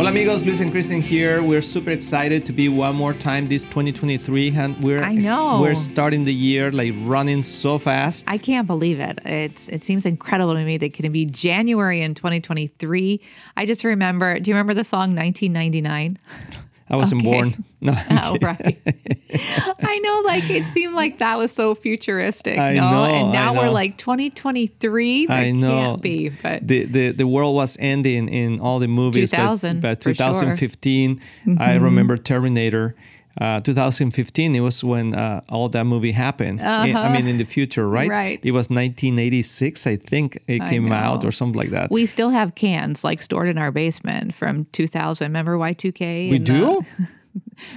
Hola amigos, Luis and Kristen here. We're super excited to be one more time this 2023 and we're I know. we're starting the year like running so fast. I can't believe it. It's it seems incredible to me that it can be January in 2023. I just remember. Do you remember the song 1999? I wasn't Okay. born. No. Oh, right. I know, like it seemed like that was so futuristic. I no, know, and now know. we're like 2023. That I know. can't be. But the, the the world was ending in all the movies. 2000, by, by for sure. Mm-hmm. 2015, I remember Terminator. Uh, 2015, it was when uh, all that movie happened. I- I mean, in the future, right? Uh-huh. Right. It was 1986, I think it I came out or something like that. we still have cans like stored in our basement from 2000. Remember Y2K? We do? uh,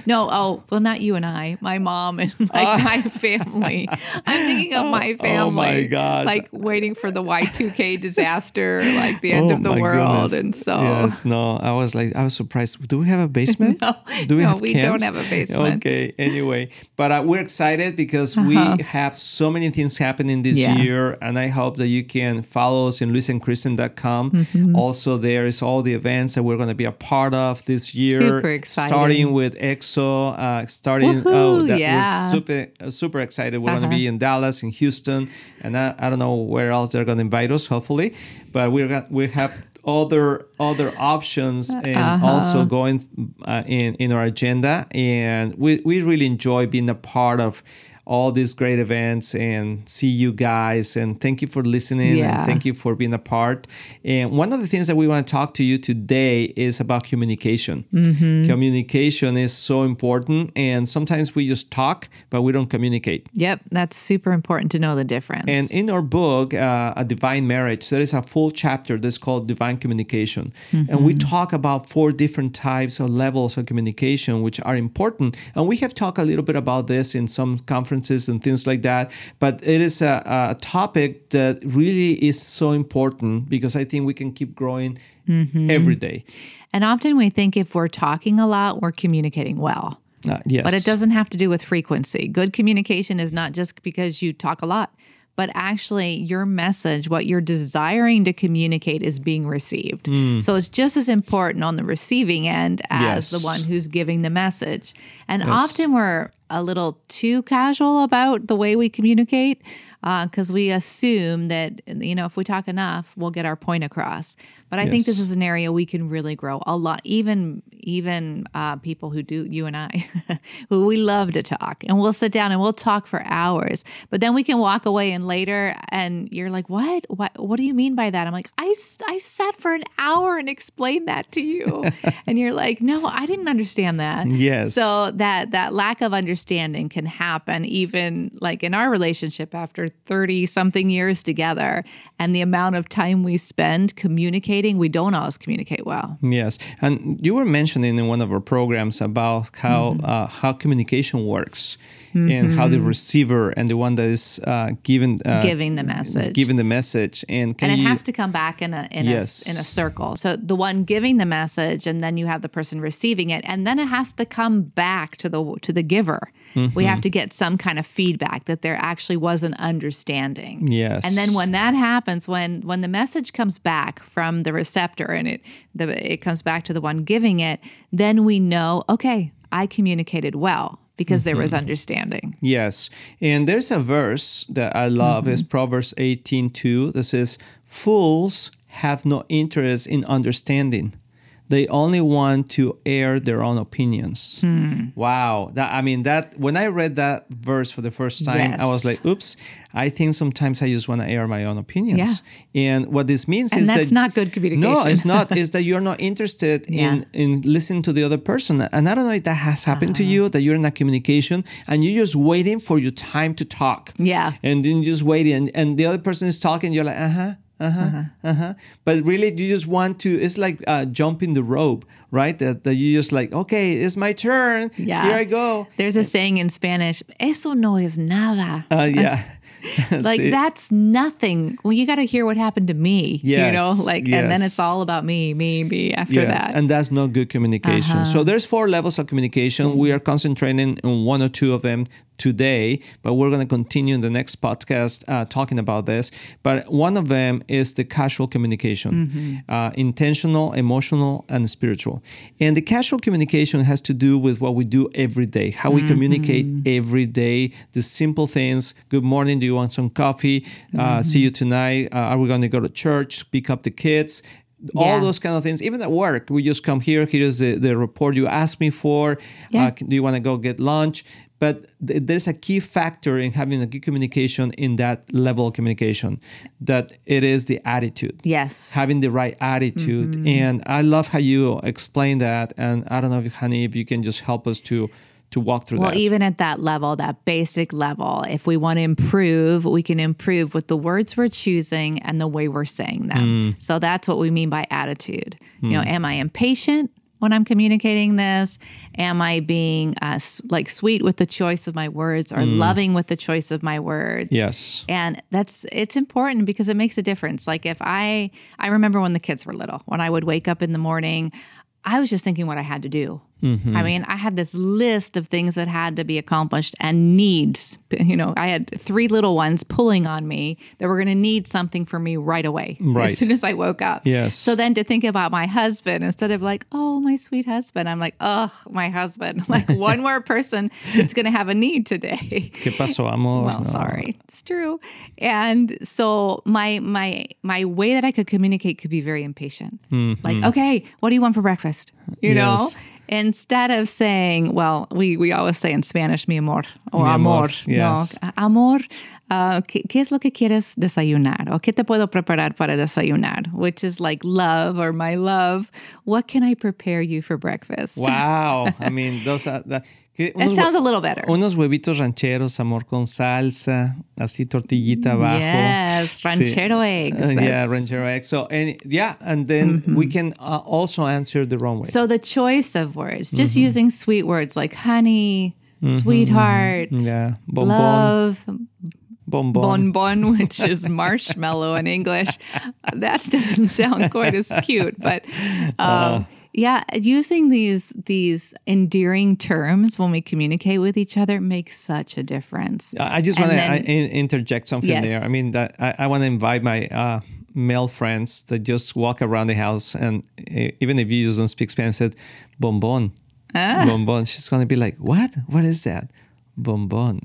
No, oh, well, not you and I, my mom and like my family. I'm thinking of my family. Oh my gosh. Like waiting for the Y2K disaster, like the end Oh of the world. goodness. And so, yes, no, I was like, I was surprised. Do we have a basement? No, Do we no, have we don't have a basement. Okay, anyway, but uh, we're excited because we have so many things happening this Uh-huh. Yeah. year, and I hope that you can follow us in luisandkristen.com. Mm-hmm. Also, there is all the events that we're going to be a part of this year. Super exciting. Starting with EXO, uh, starting. Woohoo, oh, that yeah. we're super uh, super excited. We're going to Uh-huh. be in Dallas, in Houston, and I, I don't know where else they're going to invite us. Hopefully, but we're gonna, we have other other options and Uh-huh. also going uh, in in our agenda, and we we really enjoy being a part of all these great events and see you guys and thank you for listening Yeah. and thank you for being a part and one of the things that we want to talk to you today is about communication Mm-hmm. communication is so important and sometimes we just talk but we don't communicate yep, that's super important to know the difference. and in our book, uh, A Divine Marriage, there is a full chapter that's called Divine Communication. And we talk about four different types or levels of communication, which are important. And we have talked a little bit about this in some conferences and things like that. But it is a, a topic that really is so important because I think we can keep growing every day. and often we think if we're talking a lot, we're communicating well. Uh, yes. But it doesn't have to do with frequency. Good communication is not just because you talk a lot, but actually your message, what you're desiring to communicate, is being received. So it's just as important on the receiving end as. Yes. the one who's giving the message. And often we're a little too casual about the way we communicate because we assume that you know if we talk enough we'll get our point across. But i think this is an area we can really grow a lot even even uh, people who do you and i who we love to talk. And we'll sit down and we'll talk for hours. But then we can walk away and later and you're like what? What what do you mean by that? I'm like I I sat for an hour and explained that to you. And you're like no i didn't understand that. Yes. so that that lack of understanding can happen even like in our relationship after 30 something years together. And the amount of time we spend communicating we don't always communicate well. Yes, and you were mentioning in one of our programs about how Mm-hmm. uh, how communication works and how the receiver and the one that is uh, given uh, giving the message giving the message and can and it you has to come back in a in, Yes. a in a circle. So the one giving the message, and then you have the person receiving it, and then it has to come back to the to the giver. Mm-hmm. We have to get some kind of feedback that there actually was an understanding. Yes. And then when that happens, when when the message comes back from the receptor and it the it comes back to the one giving it, then we know okay, I communicated well because there was Mm-hmm. understanding. Yes. And there's a verse that I love is Proverbs 18:2 that says, "Fools have no interest in understanding. They only want to air their own opinions." Wow. That I mean that when I read that verse for the first time, I was like, "Oops, I think sometimes I just want to air my own opinions." And what this means And is that's that not good communication. No, it's not. Is that you're not interested Yeah. in in listening to the other person, and I don't know if that has happened to Uh-huh. you that you're in that communication and you're just waiting for your time to talk. Yeah. and then you're just waiting, and, and the other person is talking. You're like, uh huh. Uh-huh, uh-huh. But really, you just want to. It's like uh, jumping the rope, right? That, that you just like, okay, it's my turn. Yeah. Here I go. There's a saying in Spanish, eso no es nada. Uh, yeah. like it. that's nothing. Well, you got to hear what happened to me. you know, Yes, like, and then it's all about me, me, me. After Yes, that, Uh-huh. and that's not good communication. So there's four levels of communication. We are concentrating on one or two of them today, but we're going to continue in the next podcast uh, talking about this. But one of them is the casual communication, Mm-hmm. uh, intentional, emotional, and spiritual. And the casual communication has to do with what we do every day, how we communicate Mm-hmm. every day, the simple things. Good morning. Do you want some coffee? Mm-hmm. Uh, see you tonight. Uh, are we going to go to church? Pick up the kids all Yeah. those kind of things. Even at work, we just come here. Here's the, the report you asked me for. Yeah. Uh, do you want to go get lunch? But th- there's a key factor in having a good communication in that level of communication, that it is the attitude. yes, Having the right attitude. Mm-hmm. And I love how you explain that. And I don't know if, honey, if you can just help us to to walk through Well, that. even at that level, that basic level, if we want to improve, we can improve with the words we're choosing and the way we're saying them. Mm. So that's what we mean by attitude. You know, am I impatient when I'm communicating this? Am I being uh, like sweet with the choice of my words or loving with the choice of my words? Mm. yes. and that's it's important because it makes a difference like if i i remember when the kids were little when i would wake up in the morning i was just thinking what i had to do i mean i had this list of things that had to be accomplished and needs you know i had three little ones pulling on me that were going to need something from me right away Right. as soon as i woke up Yes. so then to think about my husband instead of like oh my sweet husband i'm like oh my husband like one more person that's going to have a need today ¿Qué pasó, amor? well No. sorry it's true and so my my my way that i could communicate could be very impatient like okay what do you want for breakfast you know Mm-hmm. Yes. Instead of saying well we we always say in spanish mi amor or Mi amor, amor yes. no amor uh, ¿qué, qué es lo que quieres desayunar o qué te puedo preparar para desayunar which is like love or my love what can i prepare you for breakfast Wow. I mean, those are. That, que unos sounds a little better Unos huevitos rancheros, amor con salsa, así tortillita abajo. Yes, Sí. ranchero eggs. Uh, yeah, ranchero eggs. So, and yeah, and then we can uh, also answer the wrong way. So the choice of words, just Mm-hmm. using sweet words like honey, sweetheart, yeah, bonbon, love, bonbon. bonbon, which is marshmallow in English. That doesn't sound quite as cute, but Uh-huh. Yeah, using these these endearing terms when we communicate with each other makes such a difference. I just want to interject something Yes. there. I mean, that I, I want to invite my uh, male friends that just walk around the house and uh, even if you don't speak Spanish, said bonbon, Ah. bonbon. She's gonna be like, "What? What is that?" Bonbon.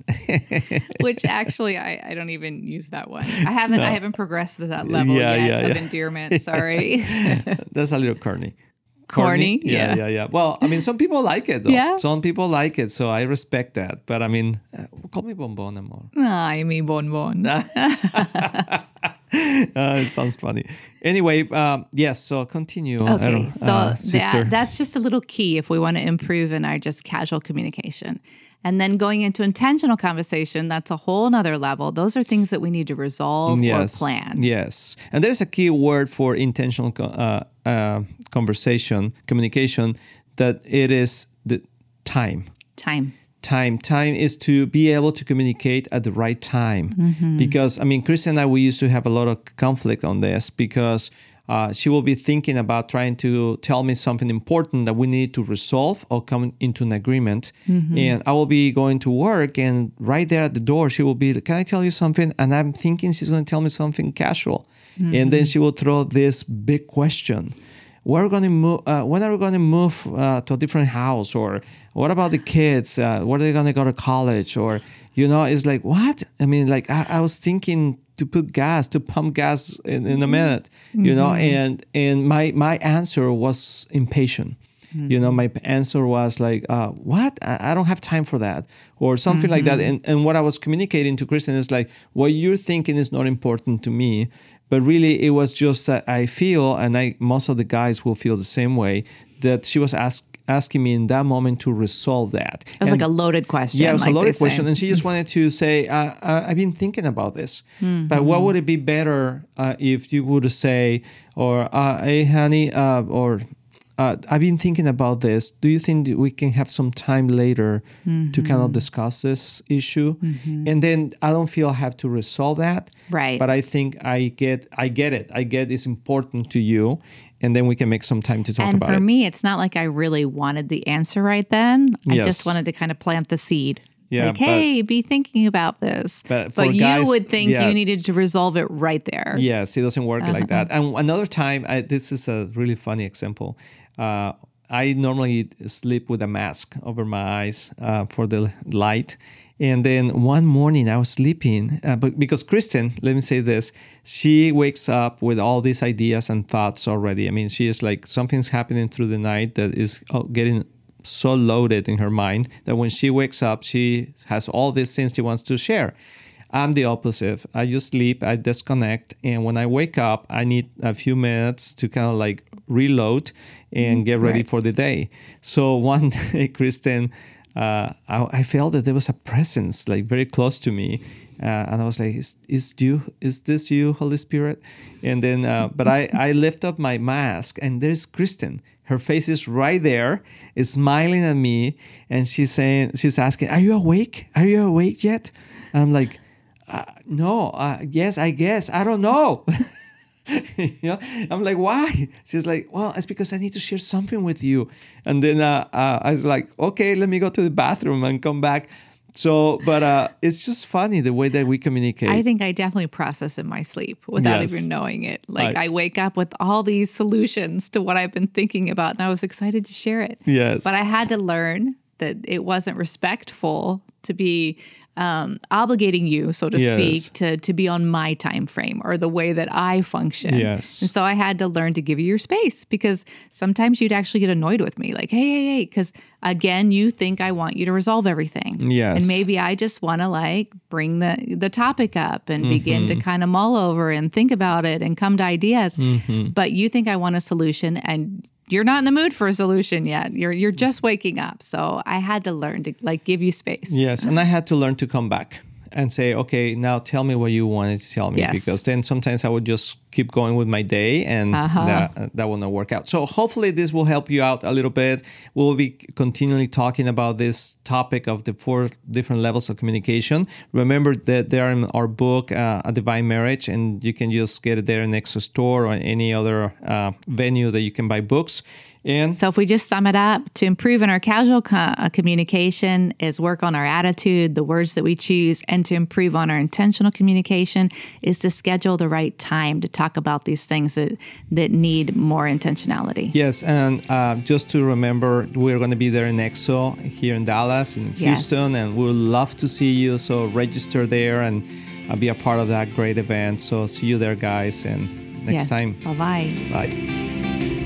Which actually, I, I don't even use that one. I haven't I haven't progressed to that level Yeah, yet yeah, of yeah. endearment. Sorry. That's a little corny. Corny? Yeah, Yeah. yeah, yeah. Well, I mean, some people like it though. Yeah. Some people like it, so I respect that. But I mean, uh, call me bonbon, amor. Ay, mi bonbon. Uh, it sounds funny. Anyway, um, yes. So continue. Okay, so uh, sister. that, that's just a little key if we want to improve in our just casual communication. And then going into intentional conversation, that's a whole nother level. Those are things that we need to resolve yes. or plan. Yes, and there's a key word for intentional uh, uh, conversation, communication. That it is the time. Time. time. Time is to be able to communicate at the right time. Mm-hmm. Because i mean chris and i we used to have a lot of conflict on this because uh, she will be thinking about trying to tell me something important that we need to resolve or come into an agreement. Mm-hmm. And i will be going to work and right there at the door she will be can i tell you something? And i'm thinking she's going to tell me something casual. And then mm-hmm. she will throw this big question we're going to move uh, when are we going to move uh, to a different house? Or what about the kids? Uh, when are they going to go to college? Or you know it's like what? I mean like i, I was thinking to put gas to pump gas in, in a minute you know? And and my my answer was impatient you know my answer was like uh, what? I, I don't have time for that. Or something like that. And, and what i was communicating to kristen is like what you're thinking is not important to me but really it was just that i feel and i most of the guys will feel the same way that she was ask, asking me in that moment to resolve that. It was And- like a loaded question. yeah, it was like a loaded say. question, and she just wanted to say, uh, uh, "I've been thinking about this, but what would it be better uh, if you would say, or uh, hey, honey, uh, or uh, I've been thinking about this. Do you think we can have some time later to kind of discuss this issue? And then I don't feel I have to resolve that. Right. But I think I get I get it. I get it's important to you, and then we can make some time to talk and about for me, it's not like I really wanted the answer right then. I Yes. just wanted to kind of plant the seed. Yeah, like, but- hey, be thinking about this. But for you guys, would think yeah. you needed to resolve it right there. Yes, it doesn't work like Uh-huh. that. And another time, I, this is a really funny example. Uh, I normally sleep with a mask over my eyes uh, for the light. And then one morning I was sleeping, uh, but because Kristen, let me say this, she wakes up with all these ideas and thoughts already. I mean, she is like something's happening through the night that is uh, getting so loaded in her mind that when she wakes up, she has all these things she wants to share. I'm the opposite. I just sleep, I disconnect, and when I wake up, I need a few minutes to kind of like reload and get ready Right. for the day. So one day, Kristen, uh, I, I felt that there was a presence like very close to me, uh, and I was like, "Is is you? Is this you, Holy Spirit?" And then, uh, but I I lift up my mask, and there's Kristen. Her face is right there, is smiling at me, and she's saying, she's asking, "Are you awake? Are you awake yet?" I'm like, uh, "No, uh, yes, I guess. I don't know." you know i'm like why she's like well it's because i need to share something with you and then uh, uh, i was like okay let me go to the bathroom and come back so but uh, it's just funny the way that we communicate I think I definitely process in my sleep without Yes. even knowing it. Like I- I, wake up with all these solutions to what I've been thinking about, and I was excited to share it. Yes. But I had to learn that it wasn't respectful to be um, obligating you, so to Yes. speak, to to be on my time frame or the way that I function. Yes. And so I had to learn to give you your space because sometimes you'd actually get annoyed with me, like, hey, hey, hey, because again, you think I want you to resolve everything. Yes. And maybe I just want to like bring the the topic up and begin Mm-hmm. to kind of mull over and think about it and come to ideas. Mm-hmm. But you think I want a solution and you're not in the mood for a solution yet. You're you're just waking up. So I had to learn to like give you space. yes and i had to learn to come back and say okay now tell me what you wanted to tell me Yes. because then sometimes i would just keep going with my day and Uh-huh. that, that will not work out. So hopefully this will help you out a little bit. We'll be continually talking about this topic of the four different levels of communication. Remember that they're in our book uh, a divine marriage and you can just get it there next to store or any other uh, venue that you can buy books. And So if we just sum it up, to improve in our casual co- uh, communication is work on our attitude, the words that we choose, and to improve on our intentional communication is to schedule the right time to talk about these things that that need more intentionality. Yes, and uh, just to remember, we're going to be there in EXO here in Dallas, in Yes. Houston, and we would love to see you. So register there and uh, be a part of that great event. So see you there, guys, and next Yeah. time, Bye bye. bye.